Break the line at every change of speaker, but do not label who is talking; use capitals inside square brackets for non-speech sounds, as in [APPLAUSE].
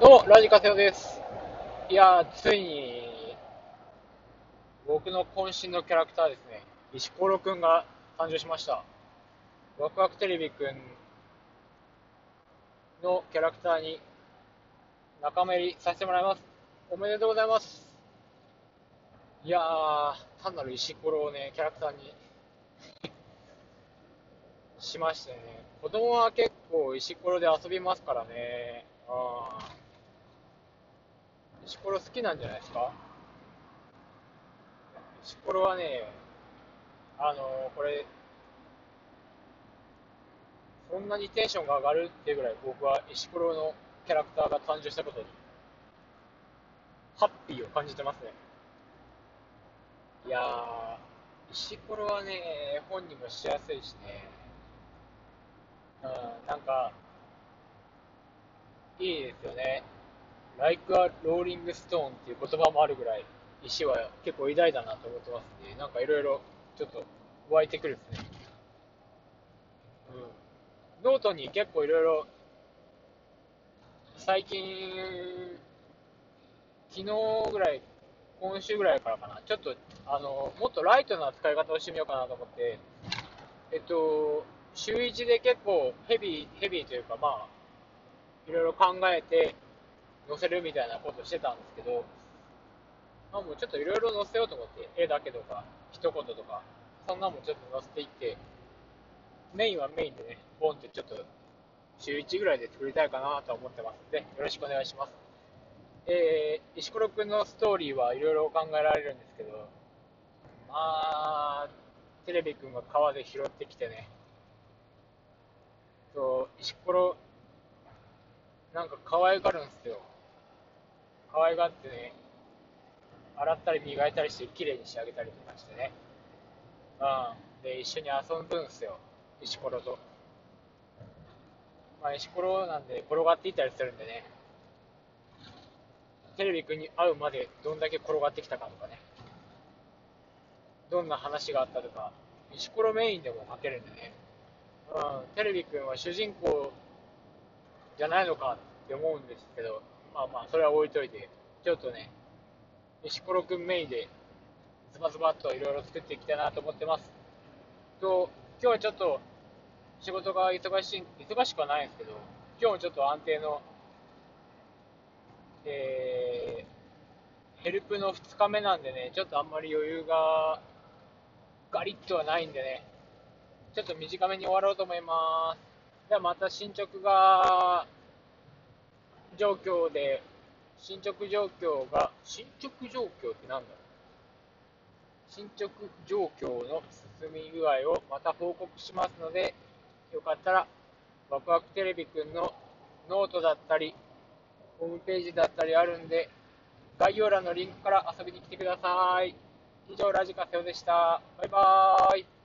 どうも、ラジカセオです。いやー、ついに、僕の渾身のキャラクターですね、石ころくんが誕生しました。ワクワクテレビくんのキャラクターに仲間入りさせてもらいます。おめでとうございます。いやー、単なる石ころをね、キャラクターに [LAUGHS] しましてね、子供は結構石ころで遊びますからね、あー石ころ好きなんじゃないですか？石ころはね、あのこれ、そんなにテンションが上がるっていうぐらい僕は石ころのキャラクターが誕生したことに、ハッピーを感じてますね。いやー、石ころはね、本にもしやすいしね、うん、なんか、いいですよね。Like a rolling stone っていう言葉もあるぐらい、石は結構偉大だなと思ってますんで、なんかいろいろちょっと湧いてくるですね。うん。ノートに結構いろいろ、最近、昨日ぐらい、今週ぐらいからかな、ちょっと、あの、もっとライトな使い方をしてみようかなと思って、えっと、週1で結構ヘビー、ヘビーというか、まあ、いろいろ考えて載せるみたいなことしてたんですけど、まあ、もうちょっといろいろ載せようと思って、絵だけとか、一言とか、そんなもんちょっと載せていって、メインはメインでね、ボンってちょっと週1ぐらいで作りたいかなと思ってますので、よろしくお願いします。えー、石ころくんのストーリーはいろいろ考えられるんですけど、まあ、テレビくんが川で拾ってきてね、そう石ころ、なんか可愛がるんですよ。可愛がってね、洗ったり磨いたりして綺麗に仕上げたりとかしてね。うん。で、一緒に遊ぶんですよ。石ころと。まあ、石ころなんで転がっていたりするんでね。テレビくんに会うまでどんだけ転がってきたかとかね。どんな話があったとか、石ころメインでも書けるんでね。うん、テレビくんは主人公じゃないのかって思うんですけど、まあまあ、それは置いといて、ちょっとね、石ころくんメインで、ズバズバっといろいろ作っていきたいなと思ってます。と、今日はちょっと、仕事が忙しい、忙しくはないんですけど、今日もちょっと安定の、えー、ヘルプの2日目なんでね、ちょっとあんまり余裕が、ガリッとはないんでね、ちょっと短めに終わろうと思います。ではまた進捗が、状況で、進捗状況が、進捗状況ってなんだろう？進捗状況の進み具合をまた報告しますので、よかったら、ワクワクテレビくんのノートだったり、ホームページだったりあるんで、概要欄のリンクから遊びに来てください。以上、ラジカセオでした。バイバーイ。